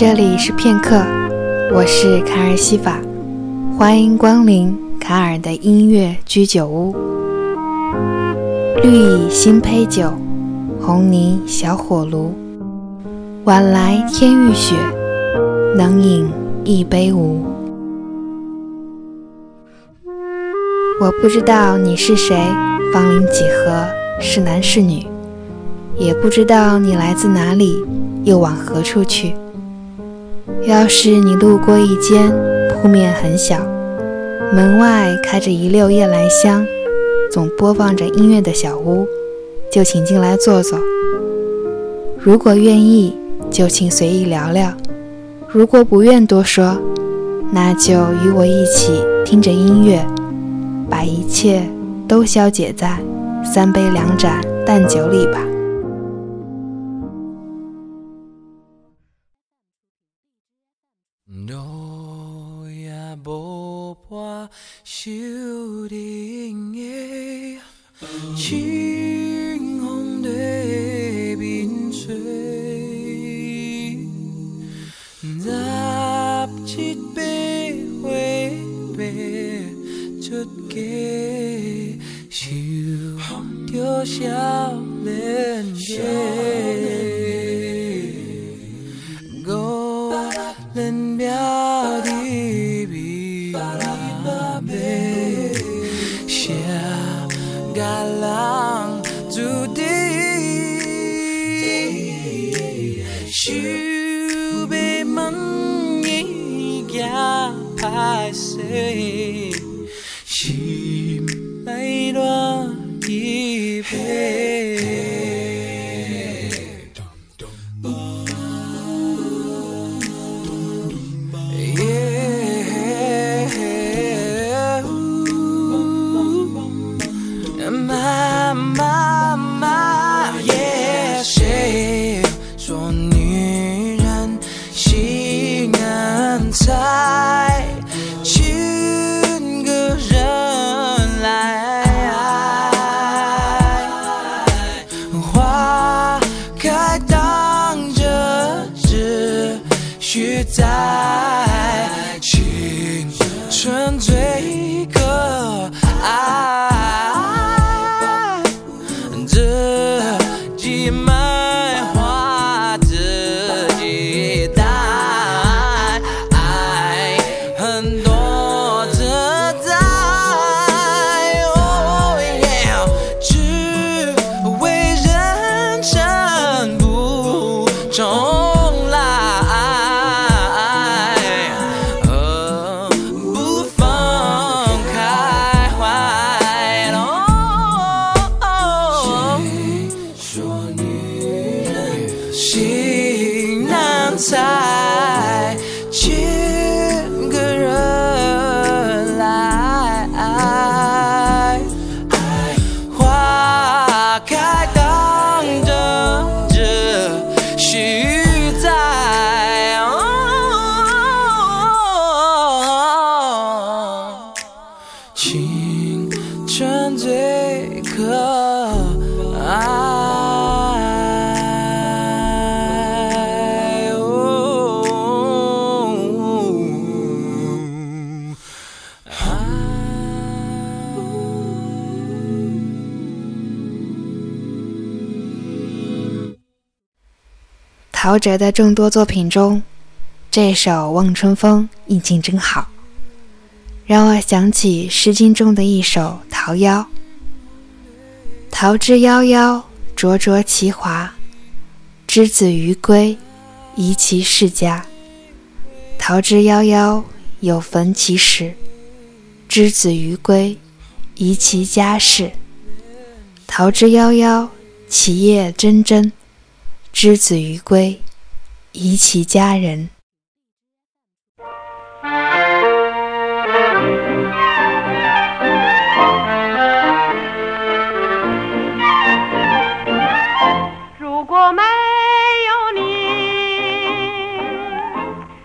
这里是片刻，我是卡尔西法，欢迎光临卡尔的音乐居酒屋。绿蚁新醅酒，红泥小火炉，晚来天欲雪，能饮一杯无？我不知道你是谁，芳龄几何，是男是女，也不知道你来自哪里，又往何处去。要是你路过一间铺面很小，门外开着一溜夜来香，总播放着音乐的小屋，就请进来坐坐。如果愿意，就请随意聊聊；如果不愿多说，那就与我一起听着音乐，把一切都消解在三杯两盏淡酒里吧。shooting segala 取代青春最。陶喆的众多作品中，这首《望春风》意境真好，让我想起《诗经》中的一首《桃夭》：“桃之夭夭，灼灼其华。之子于归，宜其室家。桃之夭夭，有逢其实。之子于归，宜其家室。桃之夭夭，其叶蓁蓁。”之子于归，宜其家人。如果没有你，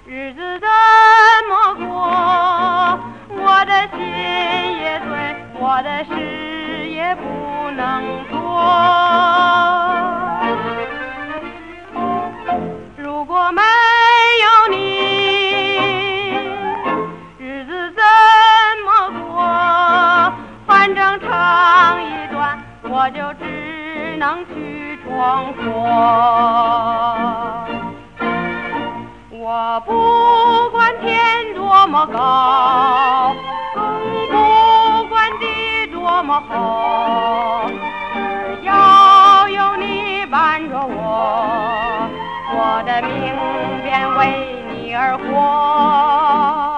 日子怎么过？我的心也碎，我的事也不能做。我就只能去闯祸。我不管天多么高，更不管地多么厚，只要有你伴着我，我的命便为你而活。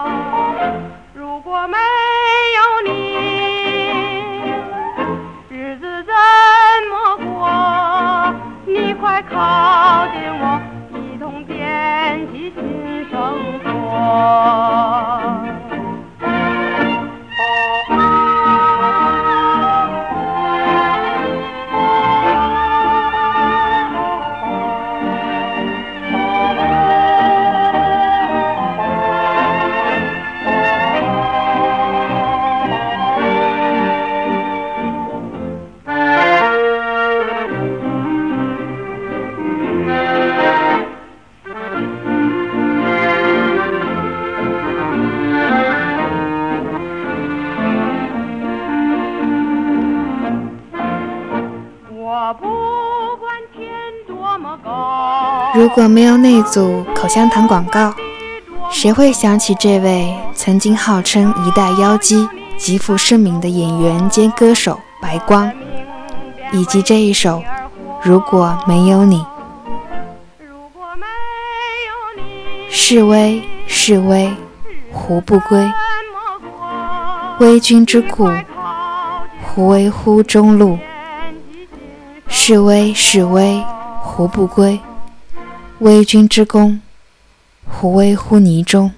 如果没有那组口香糖广告，谁会想起这位曾经号称一代妖姬、极负盛名的演员兼歌手白光，以及这一首《如果没有你》？示威，示威，胡不归？威君之故，胡为乎中路？点起新示威，示威，胡不归？威君之功，胡为乎泥中？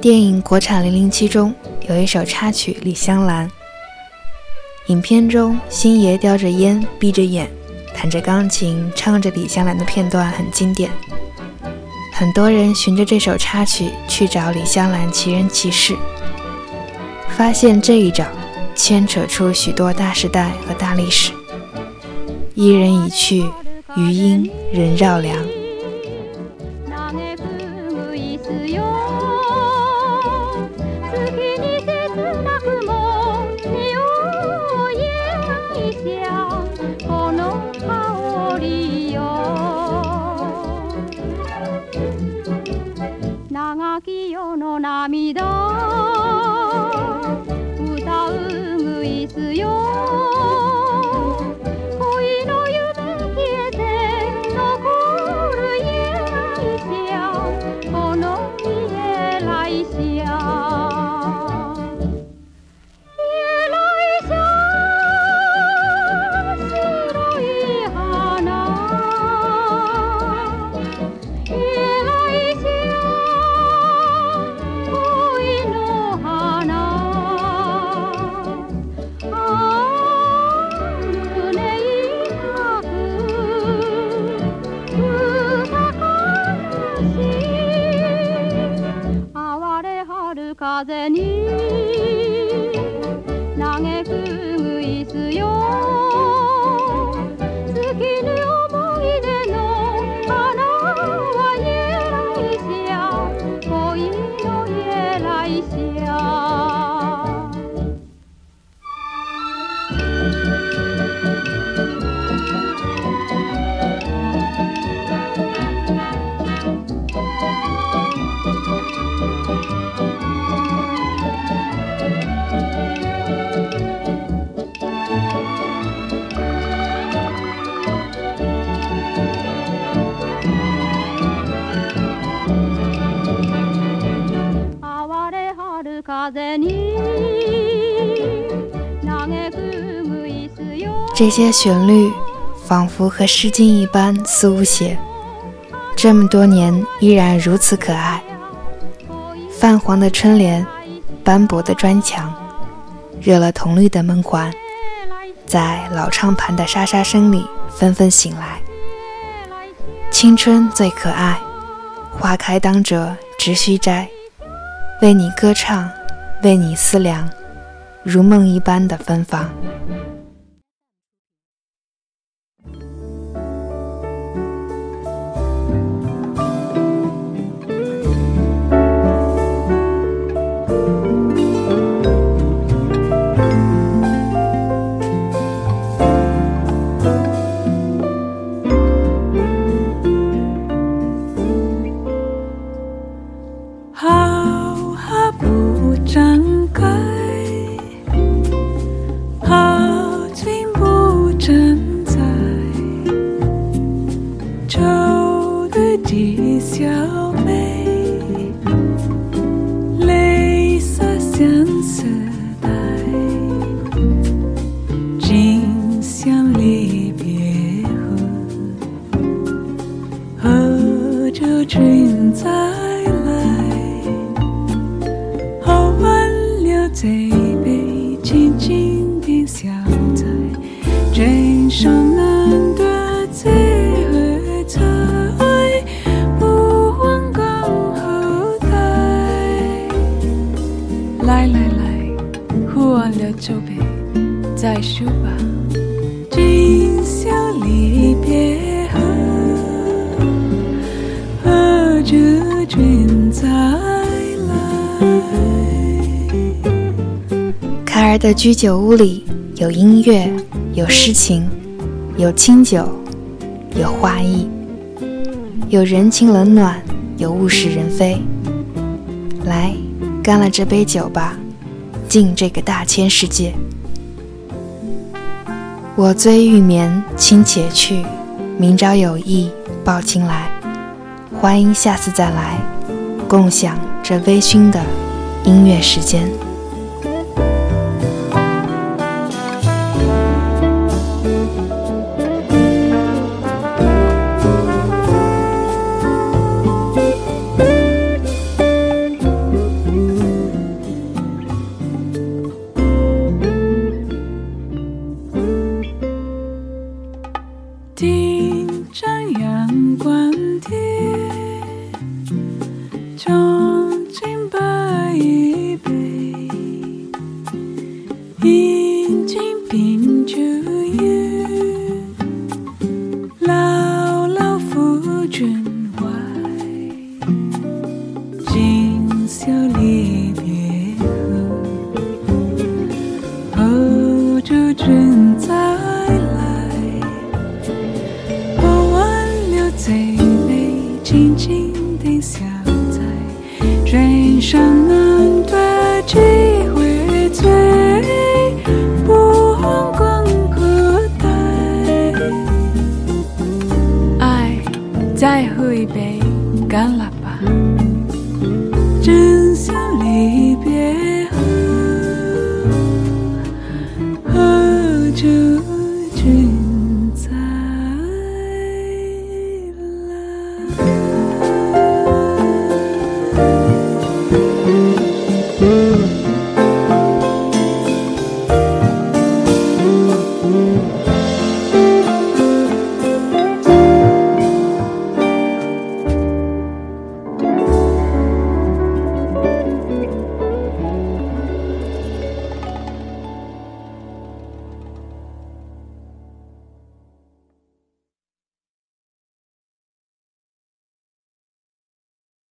电影国产《零零七》中有一首插曲《李香兰》。影片中，星爷叼着烟，闭着眼，弹着钢琴，唱着李香兰的片段很经典。很多人循着这首插曲去找李香兰奇人奇事，发现这一找牵扯出许多大时代和大历史。伊人已去，余音仍绕梁。春風这些旋律仿佛和《诗经》一般苏写，这么多年依然如此可爱。泛黄的春联，斑驳的砖墙，热了铜绿的门环，在老唱盘的沙沙声里纷纷醒来。青春最可爱，花开当折直须摘，为你歌唱，为你思量，如梦一般的芬芳。君再来，喝完了这杯，静静的小菜，真生难。卡尔的居酒屋里有音乐，有诗情，有清酒，有花艺，有人情冷暖，有物是人非。来，干了这杯酒吧，敬这个大千世界。我醉欲眠，卿且去，明朝有意抱卿来。欢迎下次再来，共享这微醺的音乐时间。再喝一杯干了。